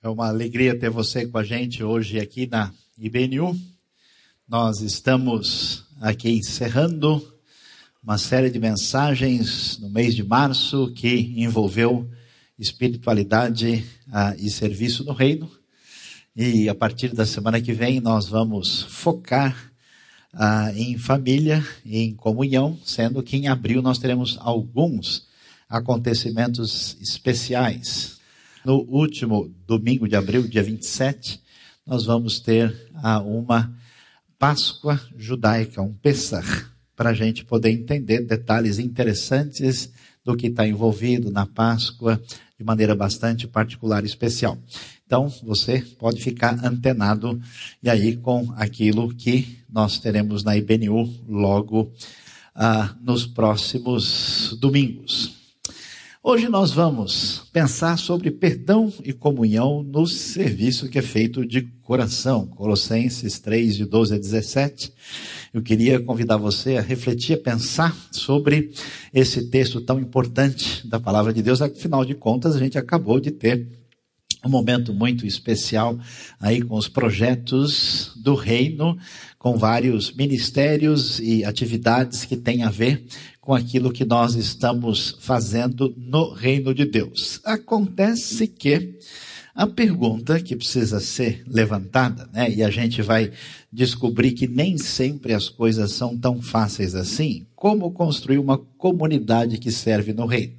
É uma alegria ter você com a gente hoje aqui na IBNU. Nós estamos aqui encerrando uma série de mensagens no mês de março que envolveu espiritualidade ah, e serviço no reino. E a partir da semana que vem nós vamos focar ah, em família em comunhão, sendo que em abril nós teremos alguns acontecimentos especiais no último domingo de abril, dia 27, nós vamos ter ah, uma Páscoa judaica, um Pessah, para a gente poder entender detalhes interessantes do que está envolvido na Páscoa de maneira bastante particular e especial. Então, você pode ficar antenado e aí com aquilo que nós teremos na IBNU logo ah, nos próximos domingos. Hoje nós vamos pensar sobre perdão e comunhão no serviço que é feito de coração. Colossenses 3, de 12 a 17. Eu queria convidar você a refletir, a pensar sobre esse texto tão importante da palavra de Deus. Afinal de contas, a gente acabou de ter um momento muito especial aí com os projetos do reino, com vários ministérios e atividades que têm a ver com aquilo que nós estamos fazendo no reino de Deus. Acontece que a pergunta que precisa ser levantada, né, e a gente vai descobrir que nem sempre as coisas são tão fáceis assim, como construir uma comunidade que serve no reino?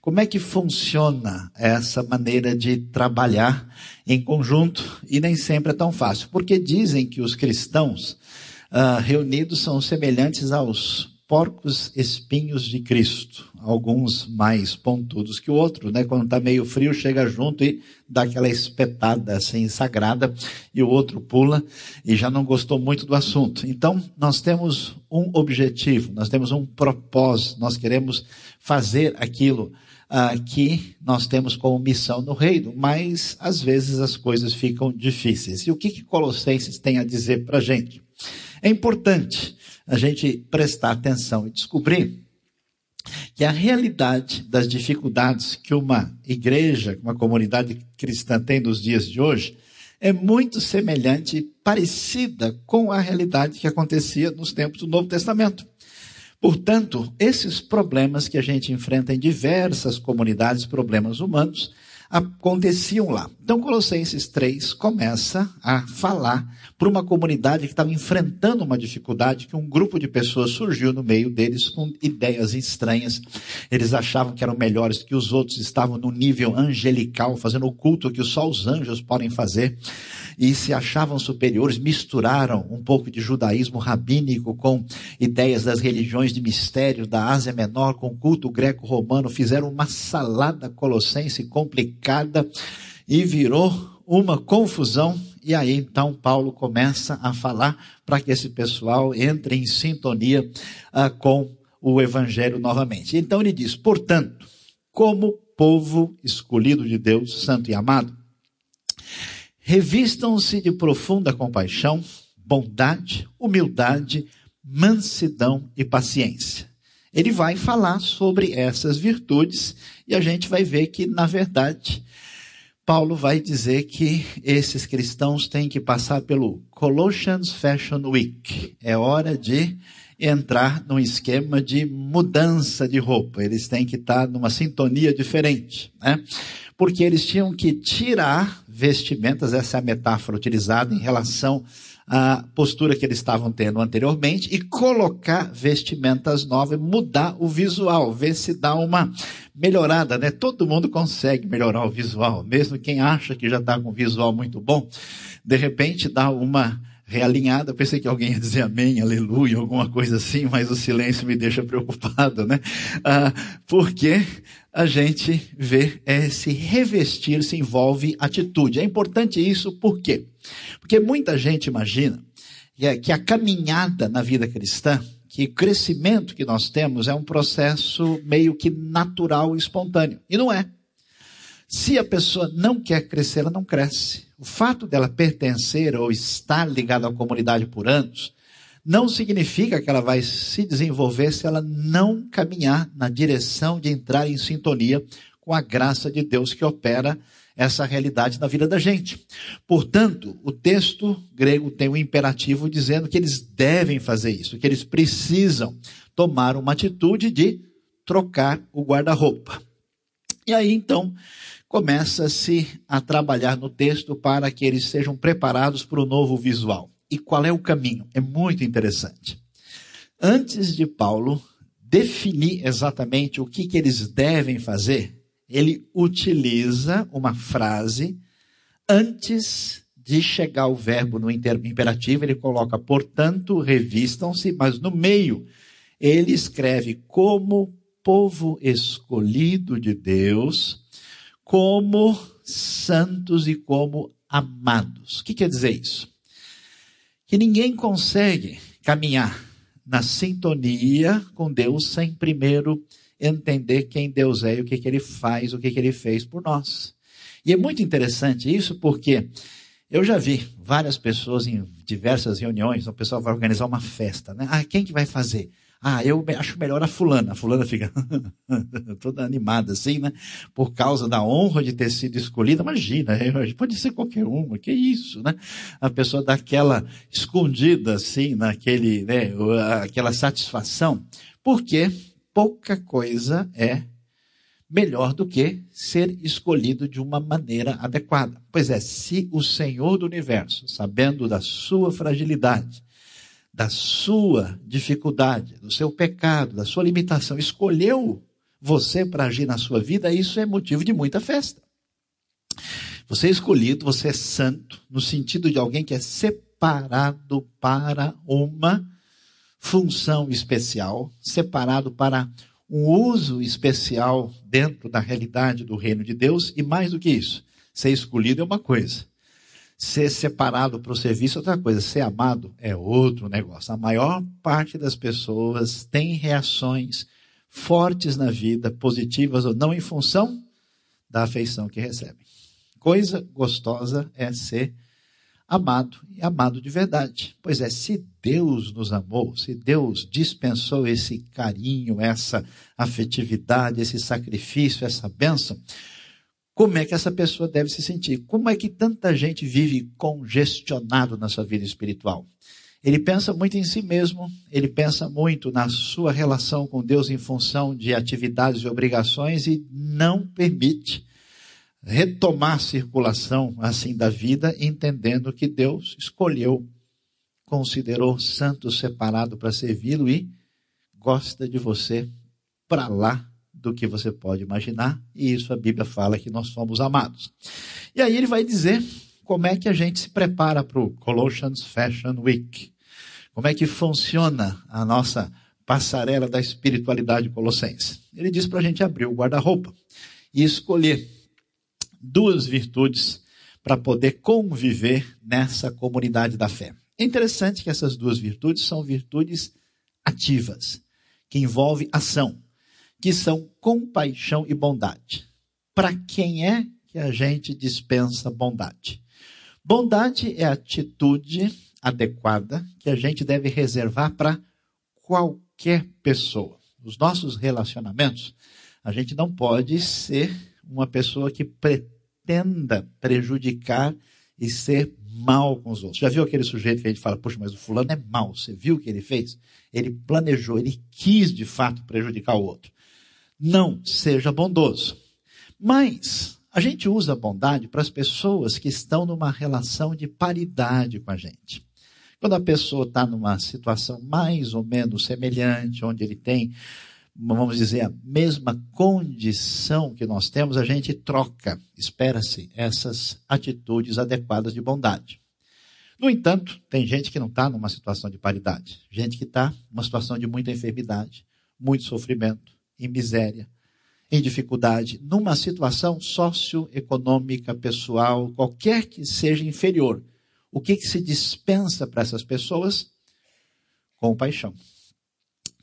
Como é que funciona essa maneira de trabalhar em conjunto? E nem sempre é tão fácil, porque dizem que os cristãos uh, reunidos são semelhantes aos porcos espinhos de Cristo. Alguns mais pontudos que o outro, né? Quando está meio frio, chega junto e dá aquela espetada assim sagrada, e o outro pula e já não gostou muito do assunto. Então, nós temos um objetivo, nós temos um propósito, nós queremos fazer aquilo ah, que nós temos como missão no reino, mas às vezes as coisas ficam difíceis. E o que, que Colossenses tem a dizer para a gente? É importante a gente prestar atenção e descobrir que a realidade das dificuldades que uma igreja, uma comunidade cristã tem nos dias de hoje, é muito semelhante parecida com a realidade que acontecia nos tempos do Novo Testamento. Portanto, esses problemas que a gente enfrenta em diversas comunidades, problemas humanos, aconteciam lá. Então, Colossenses 3 começa a falar para uma comunidade que estava enfrentando uma dificuldade, que um grupo de pessoas surgiu no meio deles com ideias estranhas. Eles achavam que eram melhores que os outros, estavam no nível angelical, fazendo o culto que só os anjos podem fazer, e se achavam superiores, misturaram um pouco de judaísmo rabínico com ideias das religiões de mistério da Ásia Menor, com culto greco-romano, fizeram uma salada colossense complicada e virou uma confusão. E aí então Paulo começa a falar para que esse pessoal entre em sintonia uh, com o evangelho novamente. Então ele diz: portanto, como povo escolhido de Deus, santo e amado, revistam-se de profunda compaixão, bondade, humildade, mansidão e paciência ele vai falar sobre essas virtudes e a gente vai ver que, na verdade, Paulo vai dizer que esses cristãos têm que passar pelo Colossians Fashion Week. É hora de entrar num esquema de mudança de roupa. Eles têm que estar numa sintonia diferente, né? Porque eles tinham que tirar vestimentas, essa é a metáfora utilizada em relação a postura que eles estavam tendo anteriormente e colocar vestimentas novas, mudar o visual, ver se dá uma melhorada, né? Todo mundo consegue melhorar o visual, mesmo quem acha que já está com um visual muito bom, de repente dá uma realinhada. Pensei que alguém ia dizer amém, aleluia, alguma coisa assim, mas o silêncio me deixa preocupado, né? Ah, porque a gente vê esse revestir se envolve atitude. É importante isso por quê? Porque muita gente imagina que a caminhada na vida cristã, que o crescimento que nós temos é um processo meio que natural e espontâneo. E não é. Se a pessoa não quer crescer, ela não cresce. O fato dela pertencer ou estar ligada à comunidade por anos, não significa que ela vai se desenvolver se ela não caminhar na direção de entrar em sintonia com a graça de Deus que opera essa realidade na vida da gente. Portanto, o texto grego tem um imperativo dizendo que eles devem fazer isso, que eles precisam tomar uma atitude de trocar o guarda-roupa. E aí então começa-se a trabalhar no texto para que eles sejam preparados para o novo visual. E qual é o caminho? É muito interessante. Antes de Paulo definir exatamente o que, que eles devem fazer, ele utiliza uma frase antes de chegar o verbo no imperativo, ele coloca, portanto, revistam-se, mas no meio ele escreve como povo escolhido de Deus, como santos e como amados. O que quer dizer isso? Que ninguém consegue caminhar na sintonia com Deus sem primeiro entender quem Deus é e o que, que ele faz, o que, que ele fez por nós. E é muito interessante isso porque eu já vi várias pessoas em diversas reuniões, o pessoal vai organizar uma festa, né? Ah, quem que vai fazer? Ah, eu acho melhor a fulana. A fulana fica toda animada assim, né? Por causa da honra de ter sido escolhida. Imagina, pode ser qualquer uma, que isso, né? A pessoa dá aquela escondida assim, naquele, né? Aquela satisfação. Porque pouca coisa é melhor do que ser escolhido de uma maneira adequada. Pois é, se o Senhor do universo, sabendo da sua fragilidade, da sua dificuldade, do seu pecado, da sua limitação, escolheu você para agir na sua vida, isso é motivo de muita festa. Você é escolhido, você é santo, no sentido de alguém que é separado para uma função especial, separado para um uso especial dentro da realidade do reino de Deus, e mais do que isso, ser escolhido é uma coisa, Ser separado para o serviço é outra coisa, ser amado é outro negócio. A maior parte das pessoas tem reações fortes na vida, positivas ou não, em função da afeição que recebem. Coisa gostosa é ser amado e amado de verdade. Pois é, se Deus nos amou, se Deus dispensou esse carinho, essa afetividade, esse sacrifício, essa bênção, como é que essa pessoa deve se sentir? Como é que tanta gente vive congestionado na sua vida espiritual? Ele pensa muito em si mesmo, ele pensa muito na sua relação com Deus em função de atividades e obrigações e não permite retomar a circulação assim da vida, entendendo que Deus escolheu, considerou santo separado para servi-lo e gosta de você para lá do que você pode imaginar, e isso a Bíblia fala que nós somos amados. E aí ele vai dizer como é que a gente se prepara para o Colossians Fashion Week. Como é que funciona a nossa passarela da espiritualidade colossense. Ele diz para a gente abrir o guarda-roupa e escolher duas virtudes para poder conviver nessa comunidade da fé. É interessante que essas duas virtudes são virtudes ativas, que envolvem ação que são compaixão e bondade. Para quem é que a gente dispensa bondade? Bondade é a atitude adequada que a gente deve reservar para qualquer pessoa. Nos nossos relacionamentos, a gente não pode ser uma pessoa que pretenda prejudicar e ser mal com os outros. Já viu aquele sujeito que a gente fala, poxa, mas o fulano é mal, você viu o que ele fez? Ele planejou, ele quis de fato prejudicar o outro não seja bondoso. Mas a gente usa a bondade para as pessoas que estão numa relação de paridade com a gente. Quando a pessoa está numa situação mais ou menos semelhante, onde ele tem, vamos dizer, a mesma condição que nós temos, a gente troca, espera-se, essas atitudes adequadas de bondade. No entanto, tem gente que não está numa situação de paridade, gente que está numa situação de muita enfermidade, muito sofrimento, em miséria, em dificuldade, numa situação socioeconômica, pessoal, qualquer que seja inferior. O que, que se dispensa para essas pessoas? Compaixão.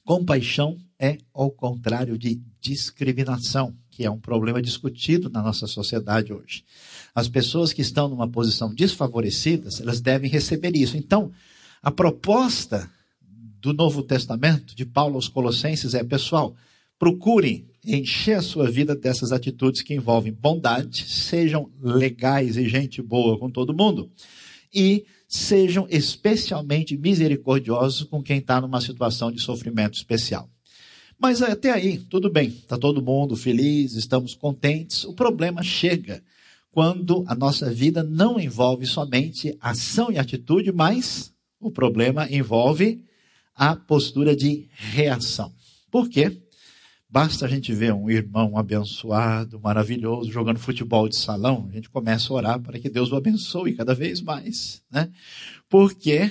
Compaixão é ao contrário de discriminação, que é um problema discutido na nossa sociedade hoje. As pessoas que estão numa posição desfavorecidas, elas devem receber isso. Então, a proposta do Novo Testamento, de Paulo aos Colossenses, é: pessoal, Procure encher a sua vida dessas atitudes que envolvem bondade, sejam legais e gente boa com todo mundo, e sejam especialmente misericordiosos com quem está numa situação de sofrimento especial. Mas até aí, tudo bem, está todo mundo feliz, estamos contentes. O problema chega quando a nossa vida não envolve somente ação e atitude, mas o problema envolve a postura de reação. Por quê? Basta a gente ver um irmão abençoado, maravilhoso, jogando futebol de salão, a gente começa a orar para que Deus o abençoe cada vez mais, né? Porque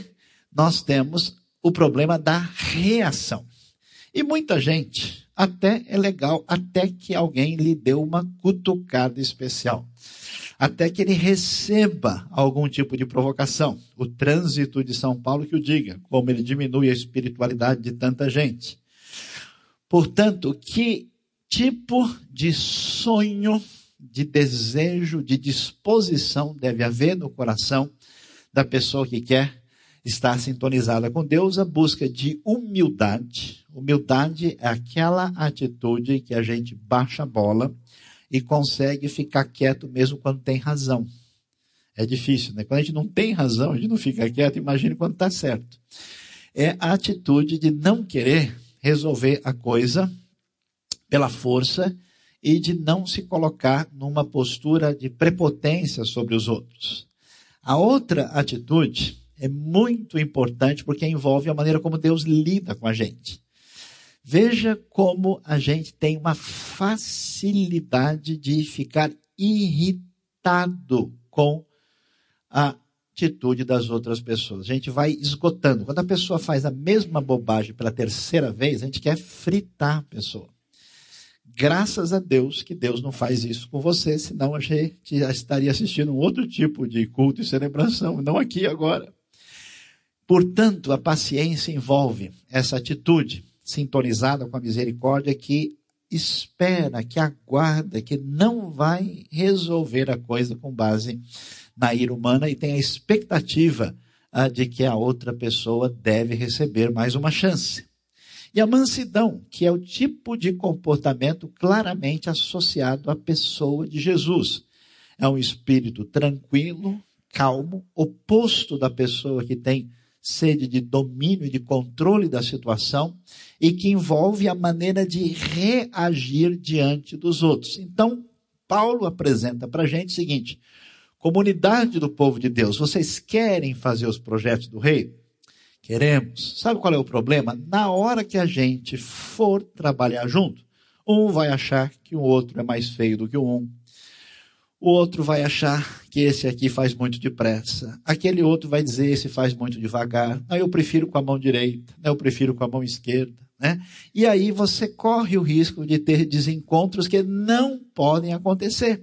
nós temos o problema da reação. E muita gente, até é legal, até que alguém lhe deu uma cutucada especial. Até que ele receba algum tipo de provocação. O trânsito de São Paulo que o diga, como ele diminui a espiritualidade de tanta gente. Portanto, que tipo de sonho, de desejo, de disposição deve haver no coração da pessoa que quer estar sintonizada com Deus? A busca de humildade. Humildade é aquela atitude que a gente baixa a bola e consegue ficar quieto mesmo quando tem razão. É difícil, né? Quando a gente não tem razão, a gente não fica quieto, imagine quando está certo. É a atitude de não querer resolver a coisa pela força e de não se colocar numa postura de prepotência sobre os outros. A outra atitude é muito importante porque envolve a maneira como Deus lida com a gente. Veja como a gente tem uma facilidade de ficar irritado com a atitude das outras pessoas. A gente vai esgotando. Quando a pessoa faz a mesma bobagem pela terceira vez, a gente quer fritar a pessoa. Graças a Deus que Deus não faz isso com você, senão a gente já estaria assistindo um outro tipo de culto e celebração, não aqui agora. Portanto, a paciência envolve essa atitude sintonizada com a misericórdia que espera, que aguarda, que não vai resolver a coisa com base na ira humana e tem a expectativa ah, de que a outra pessoa deve receber mais uma chance. E a mansidão, que é o tipo de comportamento claramente associado à pessoa de Jesus. É um espírito tranquilo, calmo, oposto da pessoa que tem sede de domínio e de controle da situação e que envolve a maneira de reagir diante dos outros. Então, Paulo apresenta para a gente o seguinte: Comunidade do povo de Deus, vocês querem fazer os projetos do rei? Queremos. Sabe qual é o problema? Na hora que a gente for trabalhar junto, um vai achar que o outro é mais feio do que o um. O outro vai achar que esse aqui faz muito depressa. Aquele outro vai dizer esse faz muito devagar. Não, eu prefiro com a mão direita. Não, eu prefiro com a mão esquerda. Né? E aí você corre o risco de ter desencontros que não podem acontecer.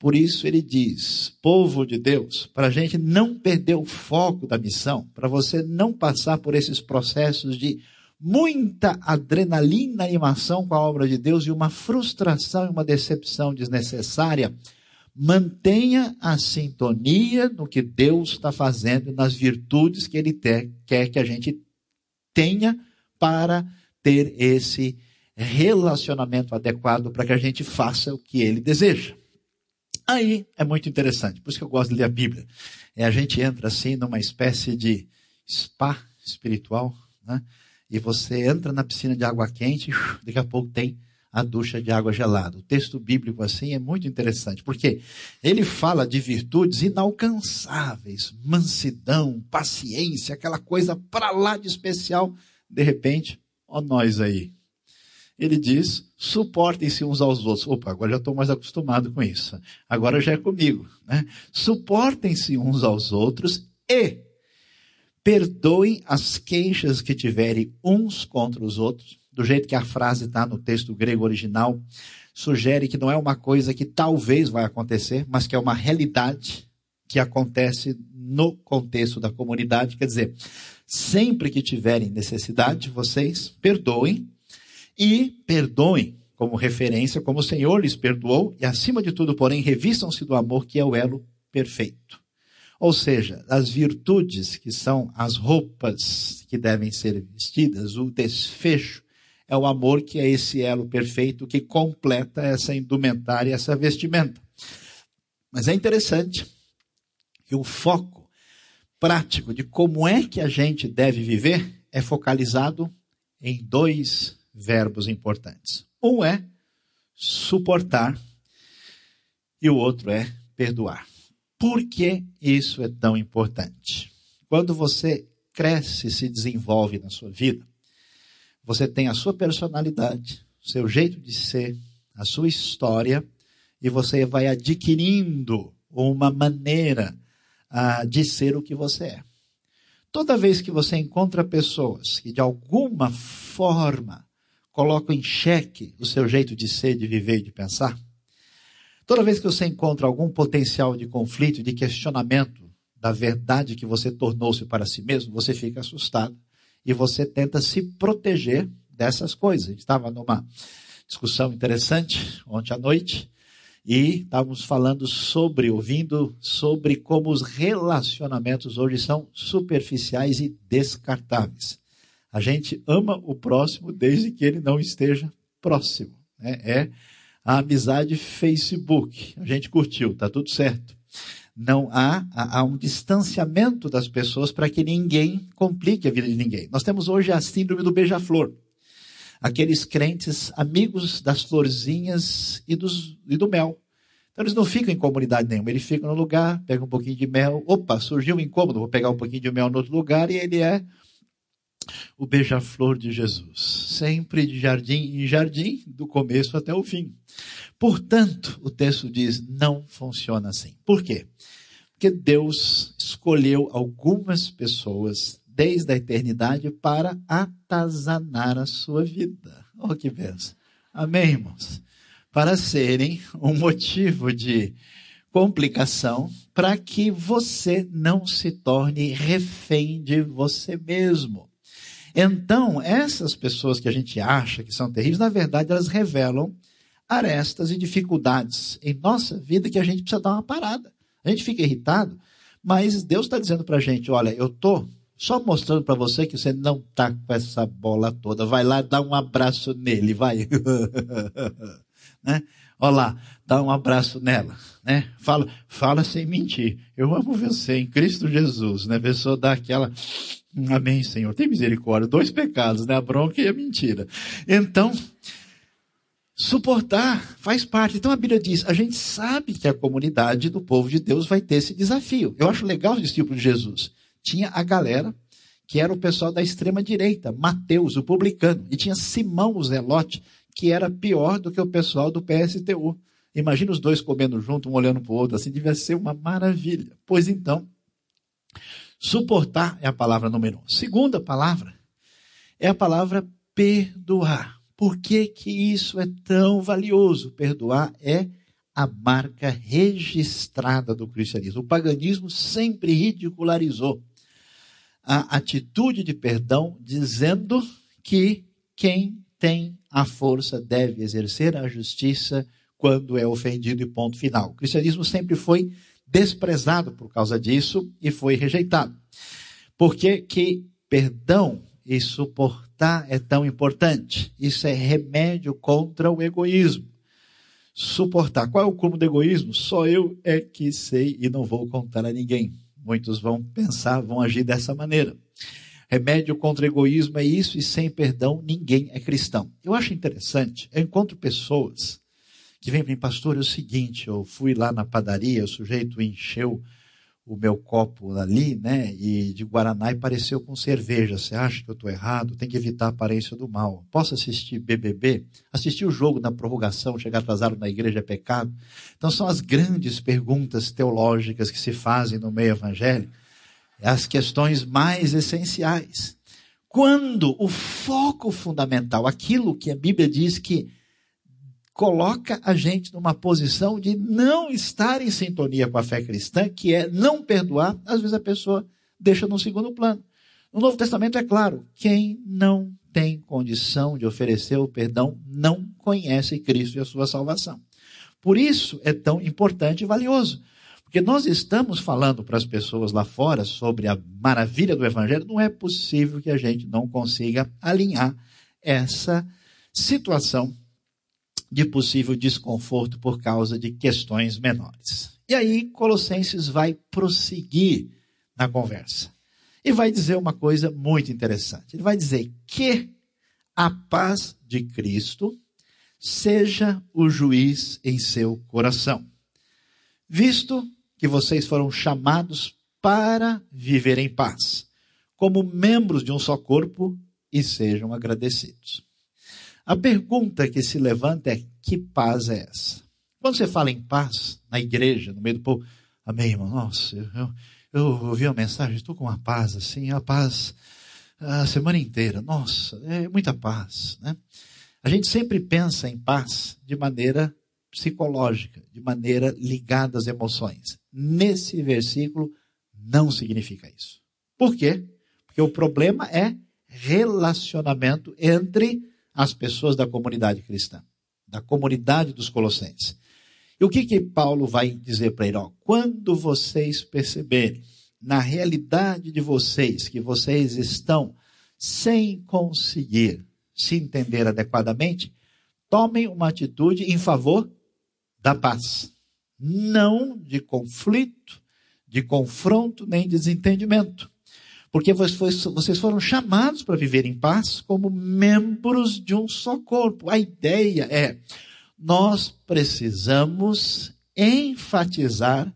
Por isso ele diz, povo de Deus, para a gente não perder o foco da missão, para você não passar por esses processos de muita adrenalina, animação com a obra de Deus e uma frustração e uma decepção desnecessária, mantenha a sintonia no que Deus está fazendo, nas virtudes que Ele ter, quer que a gente tenha para ter esse relacionamento adequado para que a gente faça o que Ele deseja. Aí é muito interessante, por isso que eu gosto de ler a Bíblia. É, a gente entra assim numa espécie de spa espiritual, né? e você entra na piscina de água quente, daqui a pouco tem a ducha de água gelada. O texto bíblico assim é muito interessante, porque ele fala de virtudes inalcançáveis, mansidão, paciência, aquela coisa para lá de especial. De repente, ó nós aí, ele diz: suportem-se uns aos outros. Opa, agora já estou mais acostumado com isso. Agora já é comigo. Né? Suportem-se uns aos outros e perdoem as queixas que tiverem uns contra os outros. Do jeito que a frase está no texto grego original, sugere que não é uma coisa que talvez vai acontecer, mas que é uma realidade que acontece no contexto da comunidade. Quer dizer, sempre que tiverem necessidade, vocês perdoem e perdoem como referência, como o Senhor lhes perdoou, e acima de tudo, porém, revistam-se do amor que é o elo perfeito. Ou seja, as virtudes que são as roupas que devem ser vestidas, o desfecho, é o amor que é esse elo perfeito que completa essa indumentária, essa vestimenta. Mas é interessante que o foco prático de como é que a gente deve viver é focalizado em dois verbos importantes. Um é suportar e o outro é perdoar. Por que isso é tão importante? Quando você cresce e se desenvolve na sua vida, você tem a sua personalidade, seu jeito de ser, a sua história, e você vai adquirindo uma maneira uh, de ser o que você é. Toda vez que você encontra pessoas que de alguma forma colocam em xeque o seu jeito de ser, de viver e de pensar, toda vez que você encontra algum potencial de conflito, de questionamento da verdade que você tornou-se para si mesmo, você fica assustado e você tenta se proteger dessas coisas. A gente estava numa discussão interessante ontem à noite e estávamos falando sobre, ouvindo sobre como os relacionamentos hoje são superficiais e descartáveis. A gente ama o próximo desde que ele não esteja próximo. Né? É a amizade Facebook. A gente curtiu, tá tudo certo. Não há, há um distanciamento das pessoas para que ninguém complique a vida de ninguém. Nós temos hoje a síndrome do beija-flor aqueles crentes amigos das florzinhas e, dos, e do mel. Então eles não ficam em comunidade nenhuma, eles ficam no lugar, pegam um pouquinho de mel, opa, surgiu um incômodo, vou pegar um pouquinho de mel no outro lugar, e ele é o beija-flor de Jesus, sempre de jardim em jardim, do começo até o fim. Portanto, o texto diz: não funciona assim. Por quê? Porque Deus escolheu algumas pessoas desde a eternidade para atazanar a sua vida. Oh, que benção. Amém, irmãos? Para serem um motivo de complicação para que você não se torne refém de você mesmo. Então, essas pessoas que a gente acha que são terríveis, na verdade, elas revelam arestas e dificuldades em nossa vida que a gente precisa dar uma parada. A gente fica irritado, mas Deus está dizendo para a gente: olha, eu estou só mostrando para você que você não tá com essa bola toda. Vai lá, dá um abraço nele, vai. né? Olha lá, dá um abraço nela, né? Fala, fala sem mentir. Eu amo você em Cristo Jesus, né? A pessoa dá aquela, amém, Senhor, tem misericórdia. Dois pecados, né? A bronca e a mentira. Então, suportar faz parte. Então a Bíblia diz, a gente sabe que a comunidade do povo de Deus vai ter esse desafio. Eu acho legal os discípulos de Jesus tinha a galera que era o pessoal da extrema direita, Mateus, o publicano, e tinha Simão, o Zelote, que era pior do que o pessoal do PSTU. Imagina os dois comendo junto, um olhando para o outro, assim, devia ser uma maravilha. Pois então, suportar é a palavra número um. Segunda palavra é a palavra perdoar. Por que, que isso é tão valioso? Perdoar é a marca registrada do cristianismo. O paganismo sempre ridicularizou a atitude de perdão, dizendo que quem tem a força deve exercer a justiça quando é ofendido e ponto final. O cristianismo sempre foi desprezado por causa disso e foi rejeitado. Por que, que perdão e suportar é tão importante? Isso é remédio contra o egoísmo. Suportar. Qual é o cúmulo do egoísmo? Só eu é que sei e não vou contar a ninguém. Muitos vão pensar, vão agir dessa maneira. Remédio contra o egoísmo é isso, e sem perdão ninguém é cristão. Eu acho interessante, eu encontro pessoas que vêm para mim, pastor, é o seguinte, eu fui lá na padaria, o sujeito encheu o meu copo ali, né, e de Guaraná e pareceu com cerveja. Você acha que eu estou errado? Tem que evitar a aparência do mal. Posso assistir BBB? Assistir o jogo na prorrogação, chegar atrasado na igreja é pecado? Então são as grandes perguntas teológicas que se fazem no meio evangélico, as questões mais essenciais. Quando o foco fundamental, aquilo que a Bíblia diz que coloca a gente numa posição de não estar em sintonia com a fé cristã, que é não perdoar, às vezes a pessoa deixa no segundo plano. No Novo Testamento é claro, quem não tem condição de oferecer o perdão não conhece Cristo e a sua salvação. Por isso é tão importante e valioso. Porque nós estamos falando para as pessoas lá fora sobre a maravilha do Evangelho, não é possível que a gente não consiga alinhar essa situação de possível desconforto por causa de questões menores. E aí, Colossenses vai prosseguir na conversa e vai dizer uma coisa muito interessante. Ele vai dizer que a paz de Cristo seja o juiz em seu coração, visto que vocês foram chamados para viver em paz, como membros de um só corpo, e sejam agradecidos. A pergunta que se levanta é: que paz é essa? Quando você fala em paz na igreja, no meio do povo, amém, irmão? Nossa, eu, eu ouvi a mensagem, estou com uma paz assim, a paz a semana inteira. Nossa, é muita paz, né? A gente sempre pensa em paz de maneira psicológica, de maneira ligada às emoções. Nesse versículo não significa isso. Por quê? Porque o problema é relacionamento entre as pessoas da comunidade cristã, da comunidade dos colossenses. E o que que Paulo vai dizer para ele? Ó, quando vocês perceberem na realidade de vocês que vocês estão sem conseguir se entender adequadamente, tomem uma atitude em favor da paz, não de conflito, de confronto nem desentendimento. Porque vocês foram chamados para viver em paz como membros de um só corpo. A ideia é, nós precisamos enfatizar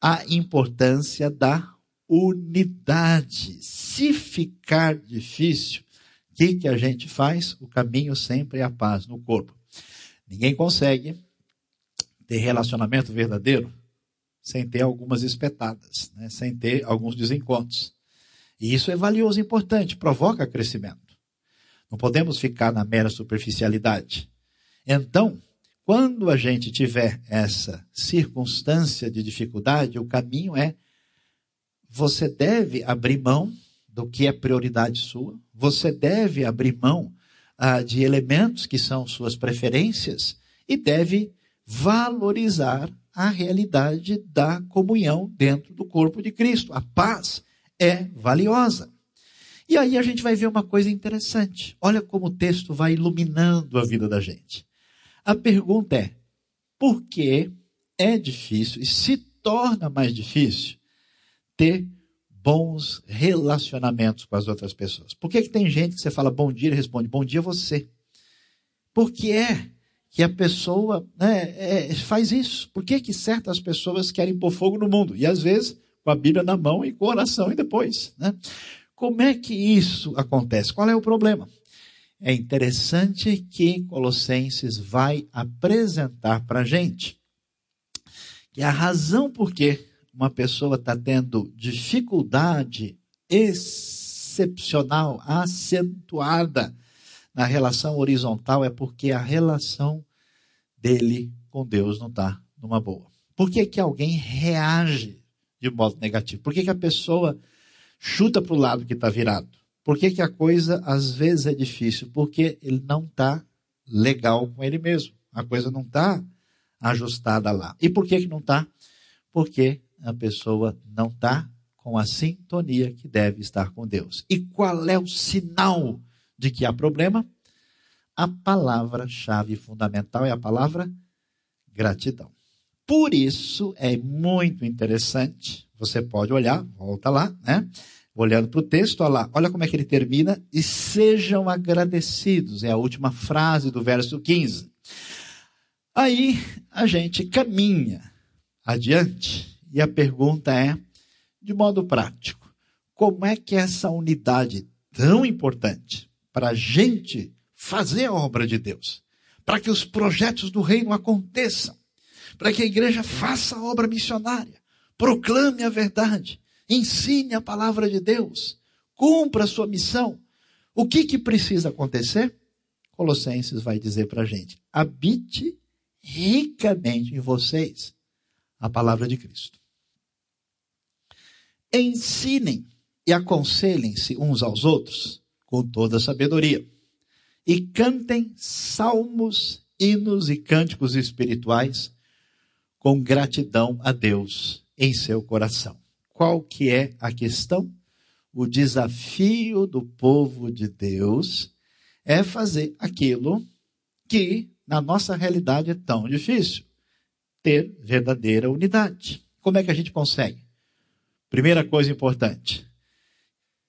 a importância da unidade. Se ficar difícil, o que, que a gente faz? O caminho sempre é a paz no corpo. Ninguém consegue ter relacionamento verdadeiro sem ter algumas espetadas, né? sem ter alguns desencontros. E isso é valioso e importante, provoca crescimento. Não podemos ficar na mera superficialidade. Então, quando a gente tiver essa circunstância de dificuldade, o caminho é você deve abrir mão do que é prioridade sua, você deve abrir mão ah, de elementos que são suas preferências e deve valorizar a realidade da comunhão dentro do corpo de Cristo. A paz é valiosa. E aí a gente vai ver uma coisa interessante. Olha como o texto vai iluminando a vida da gente. A pergunta é: por que é difícil e se torna mais difícil ter bons relacionamentos com as outras pessoas? Por que, que tem gente que você fala bom dia e responde bom dia você? Por que é que a pessoa né, é, faz isso? Por que, que certas pessoas querem pôr fogo no mundo? E às vezes com a Bíblia na mão e com oração e depois. Né? Como é que isso acontece? Qual é o problema? É interessante que Colossenses vai apresentar para a gente que a razão por que uma pessoa está tendo dificuldade excepcional, acentuada na relação horizontal é porque a relação dele com Deus não está numa boa. Por que, que alguém reage de modo negativo? Por que, que a pessoa chuta para o lado que está virado? Por que, que a coisa às vezes é difícil? Porque ele não está legal com ele mesmo. A coisa não está ajustada lá. E por que, que não está? Porque a pessoa não está com a sintonia que deve estar com Deus. E qual é o sinal de que há problema? A palavra-chave fundamental é a palavra gratidão. Por isso é muito interessante, você pode olhar, volta lá, né? Olhando para o texto, olha lá, olha como é que ele termina, e sejam agradecidos, é a última frase do verso 15. Aí a gente caminha adiante, e a pergunta é, de modo prático, como é que essa unidade tão importante para a gente fazer a obra de Deus, para que os projetos do reino aconteçam, para que a igreja faça a obra missionária, proclame a verdade, ensine a palavra de Deus, cumpra a sua missão. O que, que precisa acontecer? Colossenses vai dizer para a gente: habite ricamente em vocês a palavra de Cristo. Ensinem e aconselhem-se uns aos outros com toda sabedoria. E cantem salmos, hinos e cânticos espirituais com gratidão a Deus em seu coração. Qual que é a questão? O desafio do povo de Deus é fazer aquilo que na nossa realidade é tão difícil ter verdadeira unidade. Como é que a gente consegue? Primeira coisa importante: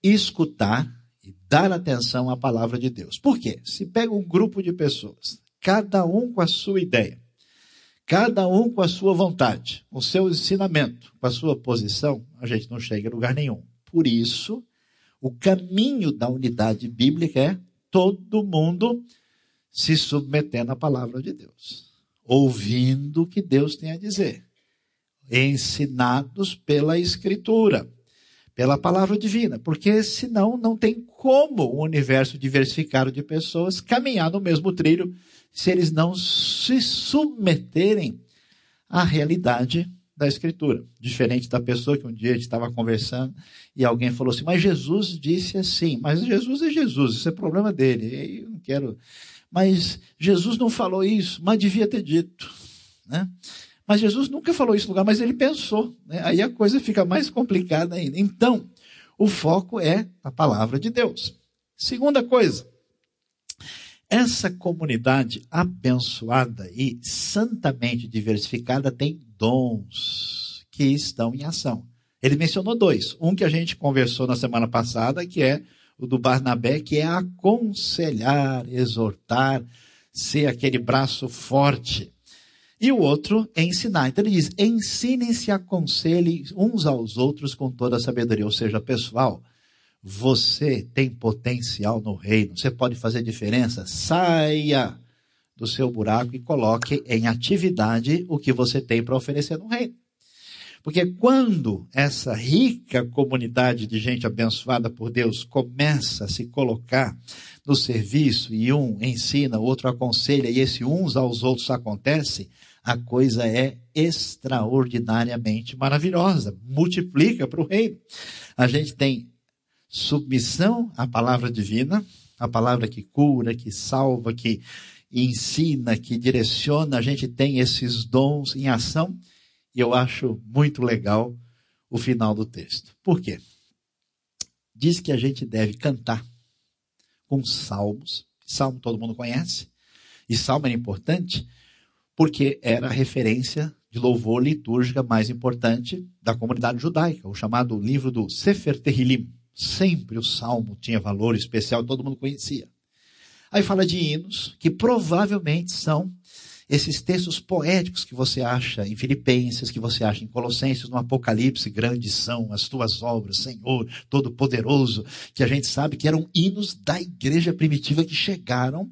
escutar e dar atenção à palavra de Deus. Por quê? Se pega um grupo de pessoas, cada um com a sua ideia, cada um com a sua vontade, o seu ensinamento, com a sua posição, a gente não chega a lugar nenhum. Por isso, o caminho da unidade bíblica é todo mundo se submetendo à palavra de Deus, ouvindo o que Deus tem a dizer, ensinados pela Escritura, pela palavra divina, porque senão não tem como o universo diversificado de pessoas caminhar no mesmo trilho se eles não se submeterem à realidade da Escritura. Diferente da pessoa que um dia a gente estava conversando e alguém falou assim, mas Jesus disse assim, mas Jesus é Jesus, isso é problema dele. Eu não quero. Mas Jesus não falou isso, mas devia ter dito. Né? Mas Jesus nunca falou isso no lugar, mas ele pensou. Né? Aí a coisa fica mais complicada ainda. Então, o foco é a palavra de Deus. Segunda coisa, essa comunidade abençoada e santamente diversificada tem dons que estão em ação. Ele mencionou dois. Um que a gente conversou na semana passada, que é o do Barnabé, que é aconselhar, exortar, ser aquele braço forte. E o outro é ensinar. Então ele diz: ensinem-se, aconselhem uns aos outros com toda a sabedoria. Ou seja, pessoal, você tem potencial no reino, você pode fazer diferença. Saia do seu buraco e coloque em atividade o que você tem para oferecer no reino. Porque quando essa rica comunidade de gente abençoada por Deus começa a se colocar no serviço e um ensina, o outro aconselha e esse uns aos outros acontece, a coisa é extraordinariamente maravilhosa, multiplica para o reino. A gente tem submissão à palavra divina, a palavra que cura, que salva, que ensina, que direciona, a gente tem esses dons em ação, e eu acho muito legal o final do texto. Por quê? Diz que a gente deve cantar com salmos, salmo todo mundo conhece, e salmo era importante porque era a referência de louvor litúrgica mais importante da comunidade judaica, o chamado livro do Sefer Tehillim. Sempre o salmo tinha valor especial, todo mundo conhecia. Aí fala de hinos, que provavelmente são esses textos poéticos que você acha em Filipenses, que você acha em Colossenses, no Apocalipse, grandes são as tuas obras, Senhor, Todo-Poderoso, que a gente sabe que eram hinos da igreja primitiva que chegaram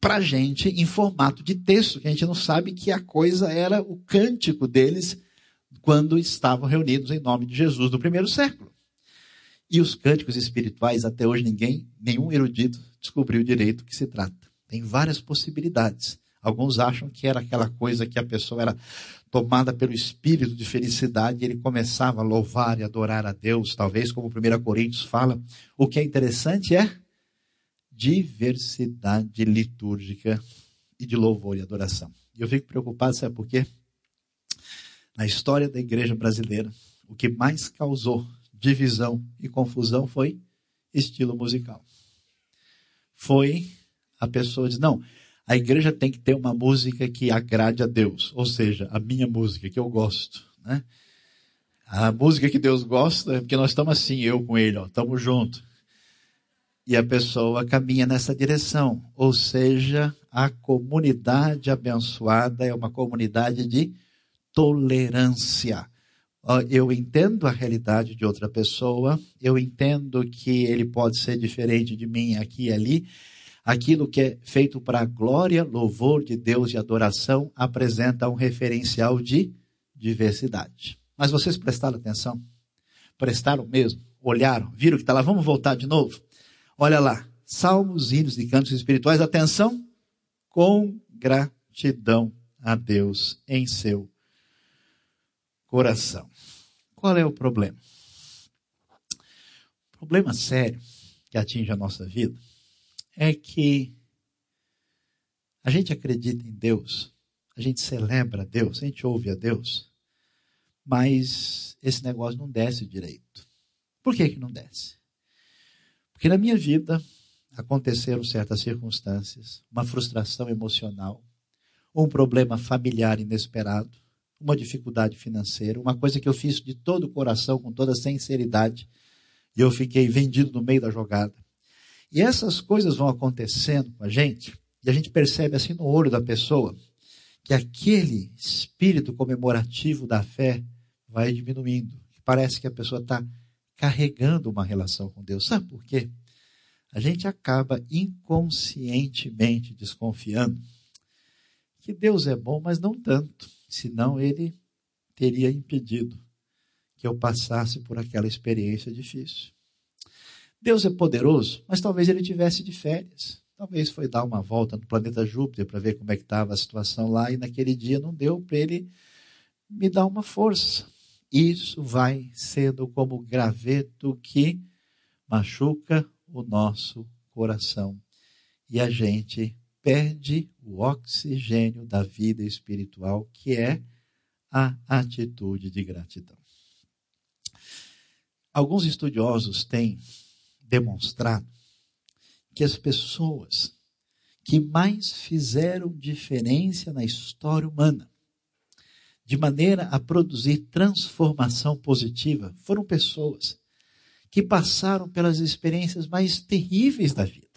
para a gente em formato de texto, que a gente não sabe que a coisa era o cântico deles quando estavam reunidos em nome de Jesus no primeiro século. E os cânticos espirituais, até hoje ninguém, nenhum erudito descobriu direito o que se trata. Tem várias possibilidades. Alguns acham que era aquela coisa que a pessoa era tomada pelo espírito de felicidade e ele começava a louvar e adorar a Deus, talvez como 1 Coríntios fala. O que é interessante é diversidade litúrgica e de louvor e adoração. E eu fico preocupado, sabe por quê? Na história da igreja brasileira, o que mais causou divisão e confusão foi estilo musical. Foi a pessoa diz: não, a igreja tem que ter uma música que agrade a Deus, ou seja, a minha música que eu gosto, né? A música que Deus gosta, é porque nós estamos assim, eu com ele, ó, estamos juntos. E a pessoa caminha nessa direção, ou seja, a comunidade abençoada é uma comunidade de tolerância eu entendo a realidade de outra pessoa, eu entendo que ele pode ser diferente de mim aqui e ali. Aquilo que é feito para a glória, louvor de Deus e adoração apresenta um referencial de diversidade. Mas vocês prestaram atenção? Prestaram mesmo? Olharam? Viram que está lá? Vamos voltar de novo? Olha lá. Salmos, hinos e cantos espirituais. Atenção. Com gratidão a Deus em seu coração. Qual é o problema? O problema sério que atinge a nossa vida é que a gente acredita em Deus, a gente celebra a Deus, a gente ouve a Deus, mas esse negócio não desce direito. Por que, que não desce? Porque na minha vida, aconteceram certas circunstâncias, uma frustração emocional, um problema familiar inesperado, uma dificuldade financeira, uma coisa que eu fiz de todo o coração, com toda sinceridade, e eu fiquei vendido no meio da jogada. E essas coisas vão acontecendo com a gente, e a gente percebe assim no olho da pessoa, que aquele espírito comemorativo da fé vai diminuindo. Parece que a pessoa está carregando uma relação com Deus. Sabe por quê? A gente acaba inconscientemente desconfiando que Deus é bom, mas não tanto, senão ele teria impedido que eu passasse por aquela experiência difícil. Deus é poderoso, mas talvez ele tivesse de férias. Talvez foi dar uma volta no planeta Júpiter para ver como é que estava a situação lá e naquele dia não deu para ele me dar uma força. Isso vai sendo como graveto que machuca o nosso coração e a gente perde o oxigênio da vida espiritual, que é a atitude de gratidão. Alguns estudiosos têm demonstrado que as pessoas que mais fizeram diferença na história humana, de maneira a produzir transformação positiva, foram pessoas que passaram pelas experiências mais terríveis da vida.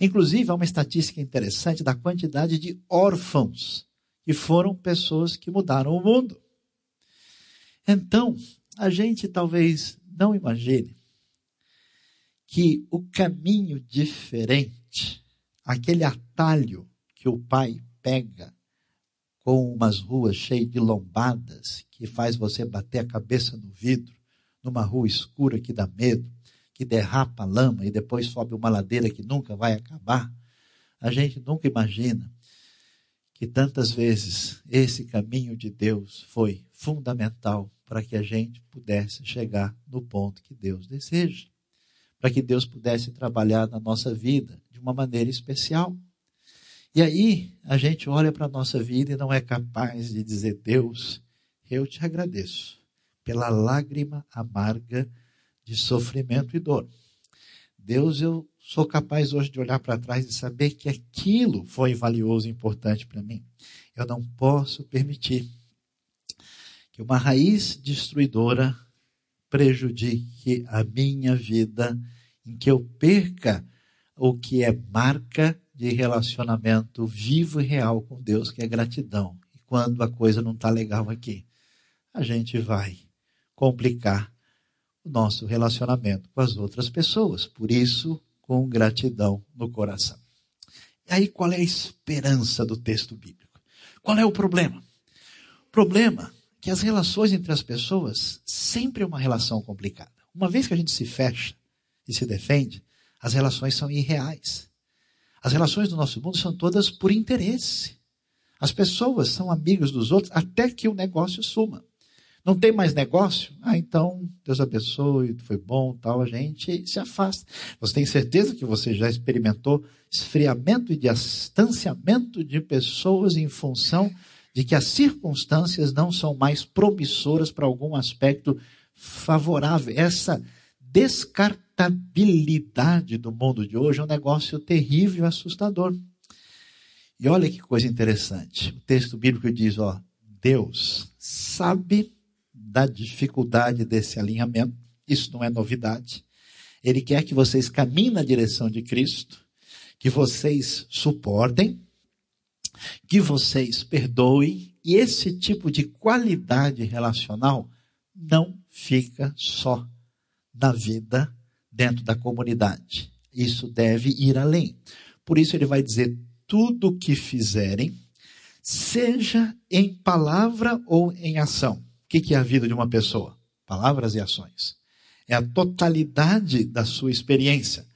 Inclusive, há uma estatística interessante da quantidade de órfãos que foram pessoas que mudaram o mundo. Então, a gente talvez não imagine que o caminho diferente, aquele atalho que o pai pega com umas ruas cheias de lombadas, que faz você bater a cabeça no vidro, numa rua escura que dá medo, que derrapa a lama e depois sobe uma ladeira que nunca vai acabar, a gente nunca imagina que tantas vezes esse caminho de Deus foi fundamental para que a gente pudesse chegar no ponto que Deus deseja para que Deus pudesse trabalhar na nossa vida de uma maneira especial. E aí a gente olha para a nossa vida e não é capaz de dizer: Deus, eu te agradeço pela lágrima amarga de sofrimento e dor. Deus, eu sou capaz hoje de olhar para trás e saber que aquilo foi valioso e importante para mim. Eu não posso permitir que uma raiz destruidora prejudique a minha vida, em que eu perca o que é marca de relacionamento vivo e real com Deus, que é gratidão. E quando a coisa não está legal aqui, a gente vai complicar o nosso relacionamento com as outras pessoas. Por isso, com gratidão no coração. E aí, qual é a esperança do texto bíblico? Qual é o problema? O problema que as relações entre as pessoas sempre é uma relação complicada. Uma vez que a gente se fecha e se defende, as relações são irreais. As relações do nosso mundo são todas por interesse. As pessoas são amigas dos outros até que o negócio suma. Não tem mais negócio? Ah, então, Deus abençoe, foi bom, tal, a gente se afasta. Você tem certeza que você já experimentou esfriamento e distanciamento de pessoas em função de que as circunstâncias não são mais promissoras para algum aspecto favorável. Essa descartabilidade do mundo de hoje é um negócio terrível e assustador. E olha que coisa interessante. O texto bíblico diz, ó, Deus sabe da dificuldade desse alinhamento. Isso não é novidade. Ele quer que vocês caminhem na direção de Cristo, que vocês suportem, que vocês perdoem, e esse tipo de qualidade relacional não fica só na vida dentro da comunidade. Isso deve ir além. Por isso ele vai dizer: tudo o que fizerem, seja em palavra ou em ação. O que é a vida de uma pessoa? Palavras e ações. É a totalidade da sua experiência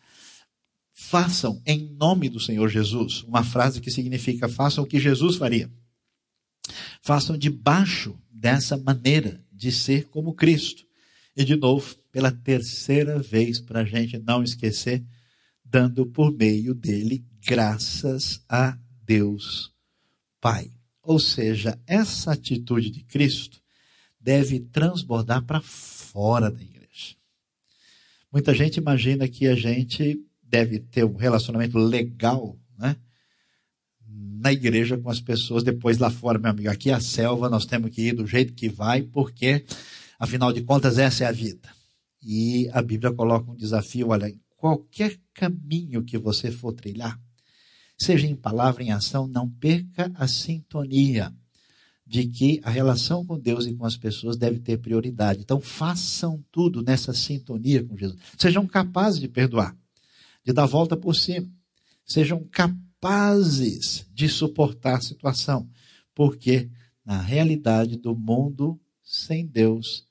façam em nome do Senhor Jesus. Uma frase que significa façam o que Jesus faria. Façam debaixo dessa maneira de ser como Cristo. E de novo, pela terceira vez, para a gente não esquecer, dando por meio dele graças a Deus Pai. Ou seja, essa atitude de Cristo deve transbordar para fora da igreja. Muita gente imagina que a gente deve ter um relacionamento legal, né? Na igreja com as pessoas, depois lá fora, meu amigo, aqui é a selva, nós temos que ir do jeito que vai, porque, afinal de contas, essa é a vida. E a Bíblia coloca um desafio, olha, qualquer caminho que você for trilhar, seja em palavra, em ação, não perca a sintonia de que a relação com Deus e com as pessoas deve ter prioridade. Então, façam tudo nessa sintonia com Jesus. Sejam capazes de perdoar, de dar volta por cima. Sejam capazes de suportar a situação, porque na realidade do mundo sem Deus,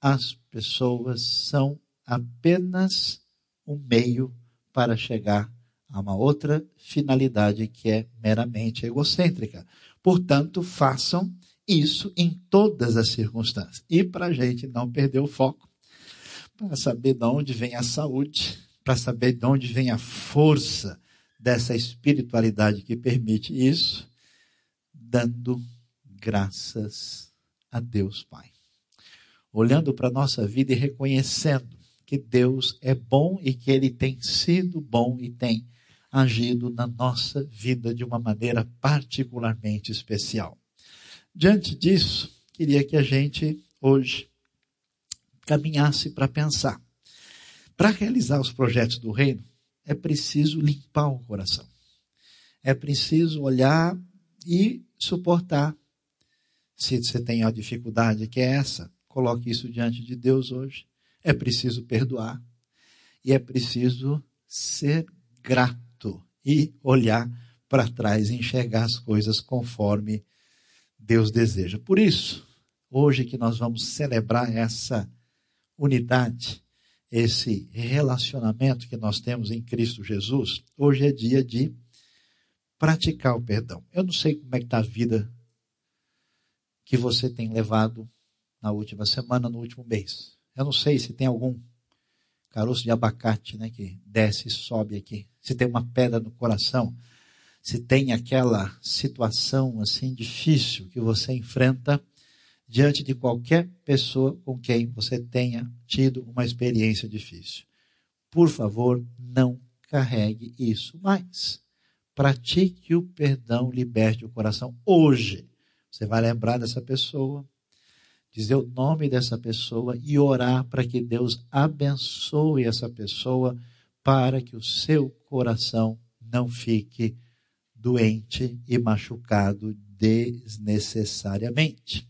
as pessoas são apenas um meio para chegar a uma outra finalidade que é meramente egocêntrica. Portanto, façam isso em todas as circunstâncias. E para a gente não perder o foco, para saber de onde vem a saúde, para saber de onde vem a força dessa espiritualidade que permite isso, dando graças a Deus Pai. Olhando para a nossa vida e reconhecendo que Deus é bom e que Ele tem sido bom e tem agido na nossa vida de uma maneira particularmente especial. Diante disso, queria que a gente hoje caminhasse para pensar. Para realizar os projetos do reino, é preciso limpar o coração. É preciso olhar e suportar. Se você tem a dificuldade que é essa, coloque isso diante de Deus hoje. É preciso perdoar. E é preciso ser grato e olhar para trás enxergar as coisas conforme Deus deseja. Por isso, hoje que nós vamos celebrar essa unidade, esse relacionamento que nós temos em Cristo Jesus, hoje é dia de praticar o perdão. Eu não sei como é que está a vida que você tem levado na última semana, no último mês. Eu não sei se tem algum caroço de abacate, né, que desce e sobe aqui. Se tem uma pedra no coração, se tem aquela situação assim difícil que você enfrenta diante de qualquer pessoa com quem você tenha tido uma experiência difícil. Por favor, não carregue isso mais. Pratique o perdão, liberte o coração hoje. Você vai lembrar dessa pessoa, dizer o nome dessa pessoa e orar para que Deus abençoe essa pessoa para que o seu coração não fique doente e machucado desnecessariamente.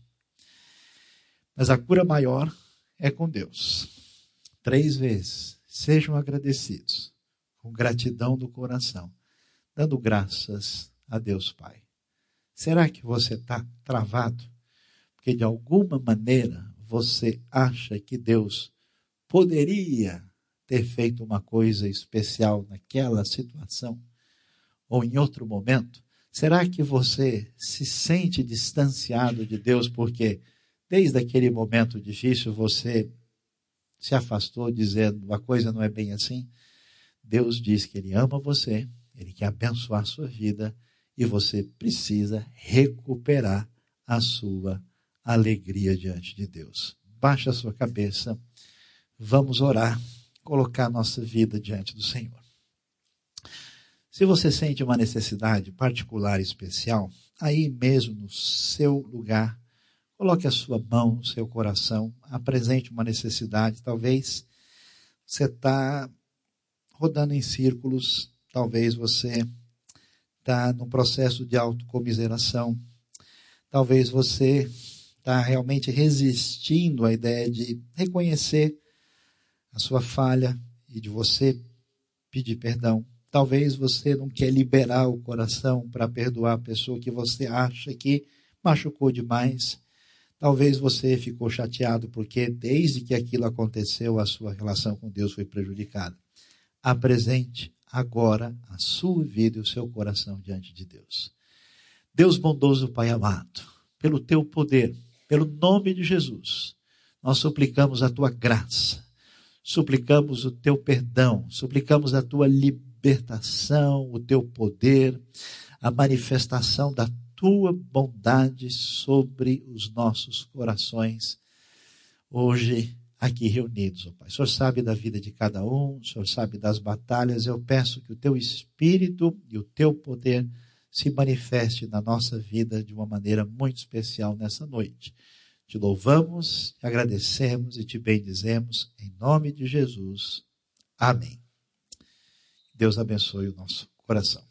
Mas a cura maior é com Deus. Três vezes. Sejam agradecidos, com gratidão do coração, dando graças a Deus Pai. Será que você está travado? Porque de alguma maneira você acha que Deus poderia ter feito uma coisa especial naquela situação ou em outro momento? Será que você se sente distanciado de Deus porque desde aquele momento difícil você se afastou dizendo a coisa não é bem assim? Deus diz que Ele ama você, Ele quer abençoar a sua vida e você precisa recuperar a sua alegria diante de Deus. Baixa a sua cabeça, vamos orar, colocar nossa vida diante do Senhor. Se você sente uma necessidade particular especial, aí mesmo no seu lugar, coloque a sua mão no seu coração, apresente uma necessidade. Talvez você está rodando em círculos, talvez você está no processo de autocomiseração, talvez você está realmente resistindo à ideia de reconhecer a sua falha e de você pedir perdão. Talvez você não quer liberar o coração para perdoar a pessoa que você acha que machucou demais. Talvez você ficou chateado porque desde que aquilo aconteceu a sua relação com Deus foi prejudicada. Apresente agora a sua vida e o seu coração diante de Deus. Deus bondoso, Pai amado, pelo teu poder, pelo nome de Jesus, nós suplicamos a tua graça, suplicamos o teu perdão, suplicamos a tua libertação, o teu poder, a manifestação da tua bondade sobre os nossos corações. Hoje, aqui reunidos, ó Pai. O Senhor sabe da vida de cada um, o Senhor sabe das batalhas. Eu peço que o teu espírito e o teu poder se manifeste na nossa vida de uma maneira muito especial nessa noite. Te louvamos, te agradecemos e te bendizemos em nome de Jesus. Amém. Deus abençoe o nosso coração.